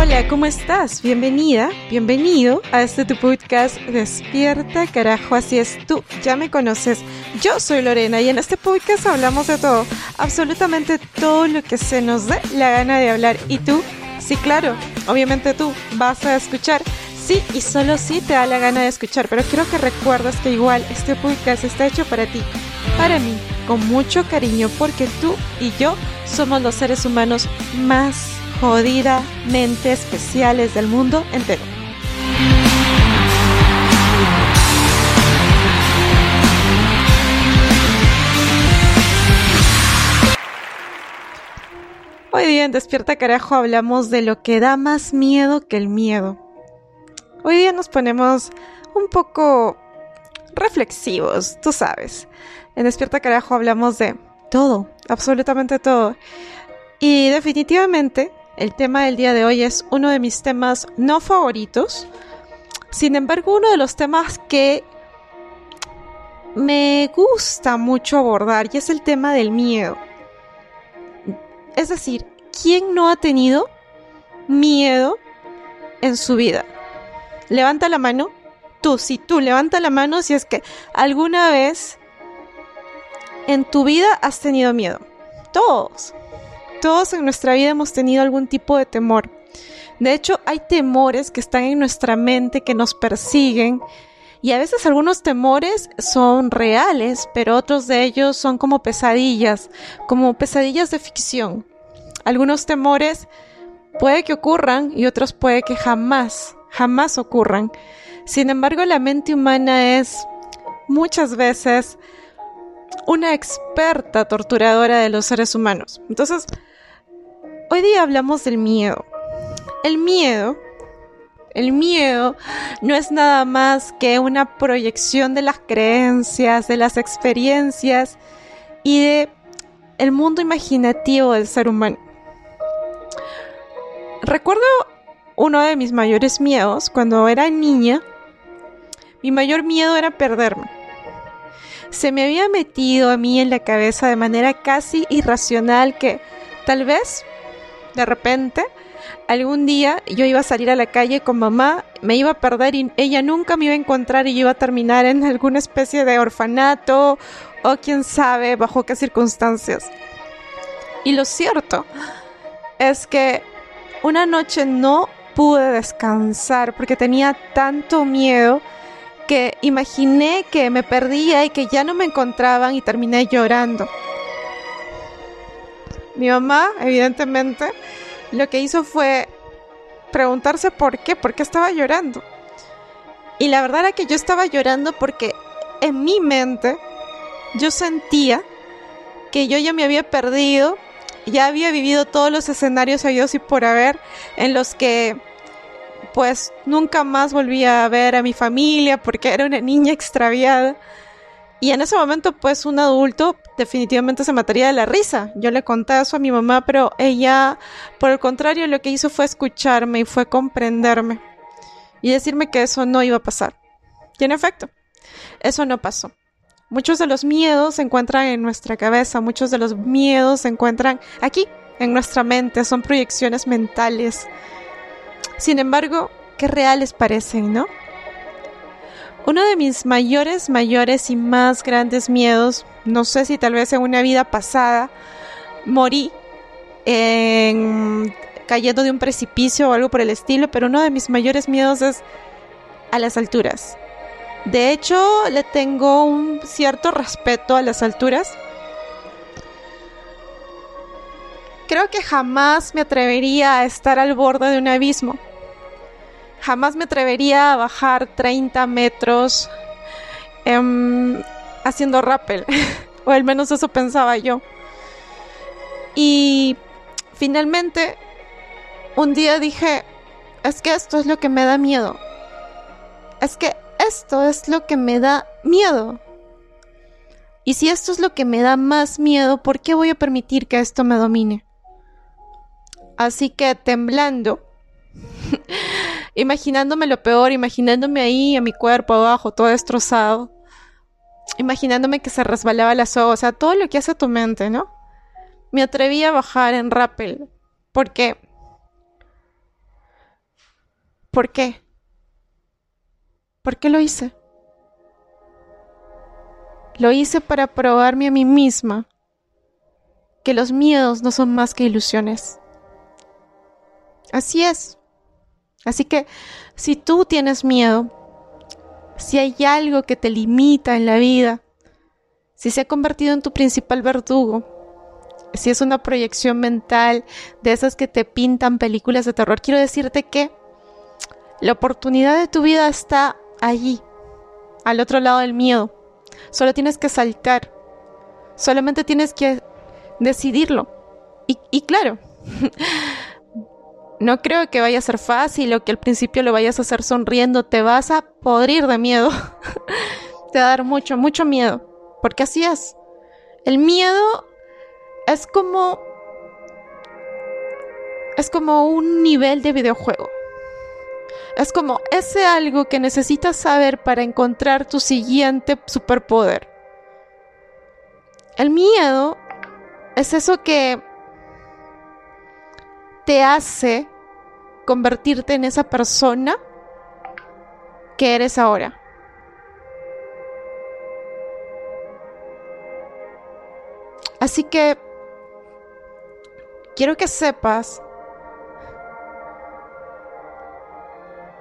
Hola, ¿cómo estás? Bienvenida, bienvenido a este tu podcast Despierta, carajo, así es tú, ya me conoces. Yo soy Lorena y en este podcast hablamos de todo, absolutamente todo lo que se nos dé la gana de hablar. ¿Y tú? Sí, claro, obviamente tú vas a escuchar. Sí, y solo si te da la gana de escuchar, pero quiero que recuerdas que igual este podcast está hecho para ti, para mí, con mucho cariño, porque tú y yo somos los seres humanos más jodidamente especiales del mundo entero. Hoy día en Despierta Carajo hablamos de lo que da más miedo que el miedo. Hoy día nos ponemos un poco reflexivos, tú sabes. En Despierta Carajo hablamos de todo, absolutamente todo. Y definitivamente el tema del día de hoy es uno de mis temas no favoritos. Sin embargo, uno de los temas que me gusta mucho abordar y es el tema del miedo. Es decir, ¿quién no ha tenido miedo en su vida? Levanta la mano. Tú, si tú, levanta la mano si es que alguna vez en tu vida has tenido miedo. Todos. Todos en nuestra vida hemos tenido algún tipo de temor. De hecho, hay temores que están en nuestra mente que nos persiguen y a veces algunos temores son reales, pero otros de ellos son como pesadillas, como pesadillas de ficción. Algunos temores puede que ocurran y otros puede que jamás, jamás ocurran. Sin embargo, la mente humana es muchas veces una experta torturadora de los seres humanos. Entonces, Hoy día hablamos del miedo. El miedo, el miedo no es nada más que una proyección de las creencias, de las experiencias y de el mundo imaginativo del ser humano. Recuerdo uno de mis mayores miedos cuando era niña. Mi mayor miedo era perderme. Se me había metido a mí en la cabeza de manera casi irracional que tal vez de repente, algún día yo iba a salir a la calle con mamá, me iba a perder y ella nunca me iba a encontrar y yo iba a terminar en alguna especie de orfanato o quién sabe bajo qué circunstancias. Y lo cierto es que una noche no pude descansar porque tenía tanto miedo que imaginé que me perdía y que ya no me encontraban y terminé llorando. Mi mamá, evidentemente, lo que hizo fue preguntarse por qué, por qué estaba llorando. Y la verdad era que yo estaba llorando porque en mi mente yo sentía que yo ya me había perdido, ya había vivido todos los escenarios Dios y por haber en los que pues nunca más volvía a ver a mi familia porque era una niña extraviada. Y en ese momento, pues un adulto definitivamente se mataría de la risa. Yo le conté eso a mi mamá, pero ella, por el contrario, lo que hizo fue escucharme y fue comprenderme y decirme que eso no iba a pasar. Y en efecto, eso no pasó. Muchos de los miedos se encuentran en nuestra cabeza, muchos de los miedos se encuentran aquí, en nuestra mente, son proyecciones mentales. Sin embargo, qué reales parecen, ¿no? Uno de mis mayores, mayores y más grandes miedos, no sé si tal vez en una vida pasada morí en, cayendo de un precipicio o algo por el estilo, pero uno de mis mayores miedos es a las alturas. De hecho, le tengo un cierto respeto a las alturas. Creo que jamás me atrevería a estar al borde de un abismo jamás me atrevería a bajar 30 metros em, haciendo rappel, o al menos eso pensaba yo. Y finalmente, un día dije, es que esto es lo que me da miedo. Es que esto es lo que me da miedo. Y si esto es lo que me da más miedo, ¿por qué voy a permitir que esto me domine? Así que temblando, imaginándome lo peor, imaginándome ahí a mi cuerpo abajo, todo destrozado, imaginándome que se resbalaba la soga, o sea, todo lo que hace tu mente, ¿no? Me atreví a bajar en rappel, porque ¿Por qué? ¿Por qué lo hice? Lo hice para probarme a mí misma que los miedos no son más que ilusiones. Así es. Así que si tú tienes miedo, si hay algo que te limita en la vida, si se ha convertido en tu principal verdugo, si es una proyección mental de esas que te pintan películas de terror, quiero decirte que la oportunidad de tu vida está allí, al otro lado del miedo. Solo tienes que saltar. Solamente tienes que decidirlo. Y, y claro, no creo que vaya a ser fácil o que al principio lo vayas a hacer sonriendo. Te vas a podrir de miedo. Te va a dar mucho, mucho miedo. Porque así es. El miedo es como... Es como un nivel de videojuego. Es como ese algo que necesitas saber para encontrar tu siguiente superpoder. El miedo es eso que te hace convertirte en esa persona que eres ahora. Así que quiero que sepas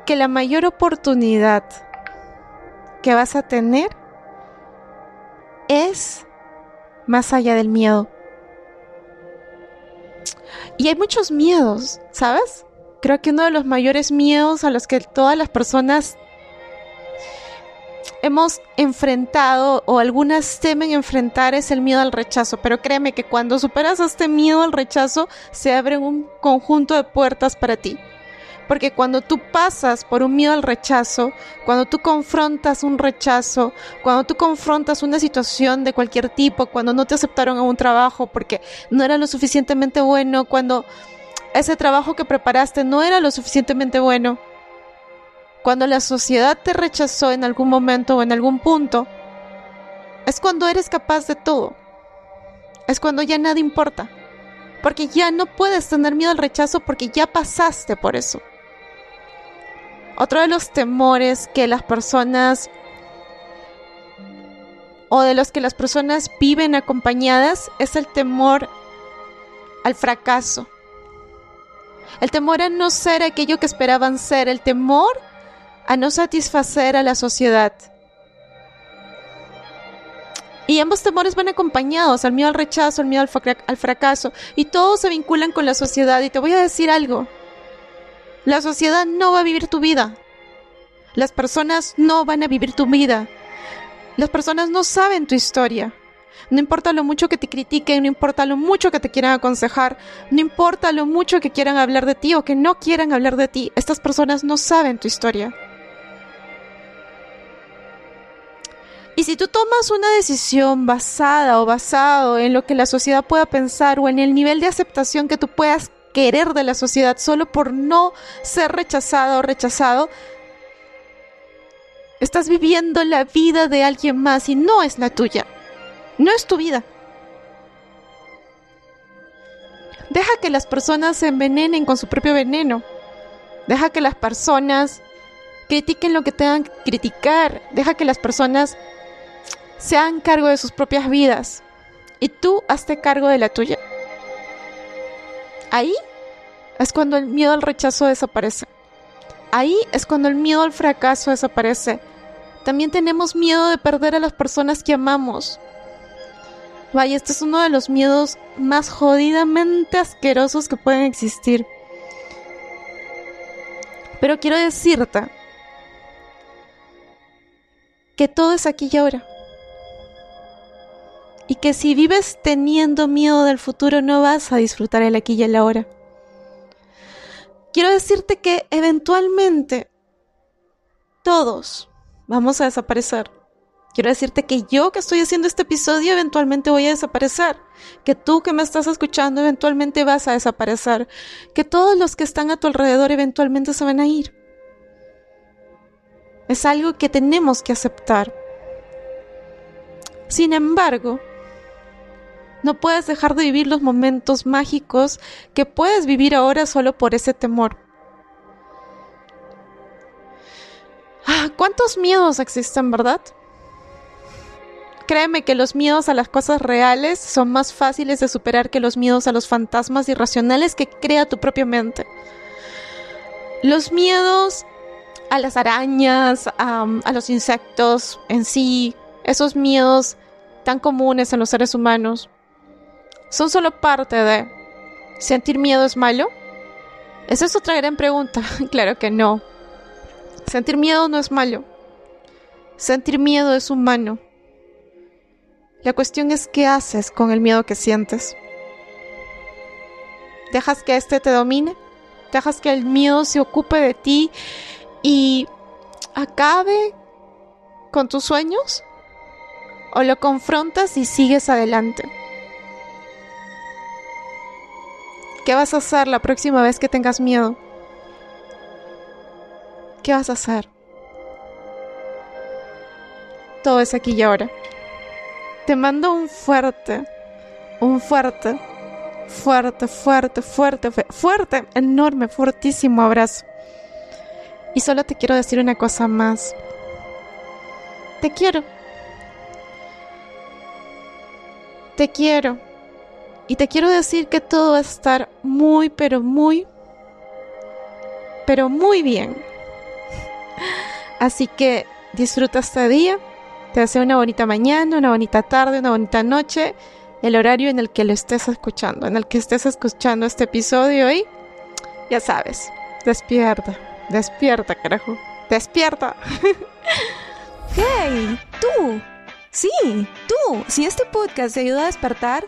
que la mayor oportunidad que vas a tener es más allá del miedo. Y hay muchos miedos, ¿sabes? Creo que uno de los mayores miedos a los que todas las personas hemos enfrentado o algunas temen enfrentar es el miedo al rechazo, pero créeme que cuando superas este miedo al rechazo se abren un conjunto de puertas para ti. Porque cuando tú pasas por un miedo al rechazo, cuando tú confrontas un rechazo, cuando tú confrontas una situación de cualquier tipo, cuando no te aceptaron a un trabajo porque no era lo suficientemente bueno, cuando ese trabajo que preparaste no era lo suficientemente bueno, cuando la sociedad te rechazó en algún momento o en algún punto, es cuando eres capaz de todo. Es cuando ya nada importa. Porque ya no puedes tener miedo al rechazo porque ya pasaste por eso. Otro de los temores que las personas o de los que las personas viven acompañadas es el temor al fracaso. El temor a no ser aquello que esperaban ser, el temor a no satisfacer a la sociedad. Y ambos temores van acompañados, al miedo al rechazo, al miedo al, fracaso, y todos se vinculan con la sociedad. Y te voy a decir algo, la sociedad no va a vivir tu vida. Las personas no van a vivir tu vida. Las personas no saben tu historia. No importa lo mucho que te critiquen, no importa lo mucho que te quieran aconsejar, no importa lo mucho que quieran hablar de ti o que no quieran hablar de ti, estas personas no saben tu historia. Y si tú tomas una decisión basada o basado en lo que la sociedad pueda pensar o en el nivel de aceptación que tú puedas querer de la sociedad solo por no ser rechazada o rechazado, estás viviendo la vida de alguien más y no es la tuya. No es tu vida. Deja que las personas se envenenen con su propio veneno. Deja que las personas critiquen lo que tengan que criticar. Deja que las personas se hagan cargo de sus propias vidas. Y tú hazte cargo de la tuya. Ahí es cuando el miedo al rechazo desaparece. Ahí es cuando el miedo al fracaso desaparece. También tenemos miedo de perder a las personas que amamos. Vaya, este es uno de los miedos más jodidamente asquerosos que pueden existir. Pero quiero decirte que todo es aquí y ahora. Y que si vives teniendo miedo del futuro no vas a disfrutar el aquí y el ahora. Quiero decirte que eventualmente todos vamos a desaparecer. Quiero decirte que yo que estoy haciendo este episodio eventualmente voy a desaparecer, que tú que me estás escuchando eventualmente vas a desaparecer, que todos los que están a tu alrededor eventualmente se van a ir. Es algo que tenemos que aceptar. Sin embargo, no puedes dejar de vivir los momentos mágicos que puedes vivir ahora solo por ese temor. Ah, ¿Cuántos miedos existen, verdad? Créeme que los miedos a las cosas reales son más fáciles de superar que los miedos a los fantasmas irracionales que crea tu propia mente. Los miedos a las arañas, a, los insectos en sí, esos miedos tan comunes en los seres humanos, son solo parte de... ¿Sentir miedo es malo? Esa es otra gran pregunta. claro que no. Sentir miedo no es malo. Sentir miedo es humano. La cuestión es qué haces con el miedo que sientes. ¿Dejas que éste te domine? ¿Dejas que el miedo se ocupe de ti y acabe con tus sueños? ¿O lo confrontas y sigues adelante? ¿Qué vas a hacer la próxima vez que tengas miedo? ¿Qué vas a hacer? Todo es aquí y ahora. Te mando un fuerte, un fuerte, fuerte, fuerte, fuerte, fuerte, enorme, fuertísimo abrazo. Y solo te quiero decir una cosa más. Te quiero. Te quiero. Y te quiero decir que todo va a estar muy, pero muy, pero muy bien. Así que disfruta este día te deseo una bonita mañana, una bonita tarde, una bonita noche, el horario en el que lo estés escuchando, en el que estés escuchando este episodio y ya sabes, despierta, despierta, carajo, despierta. ¡Hey! ¡Tú! Sí, tú. Si este podcast te ayuda a despertar,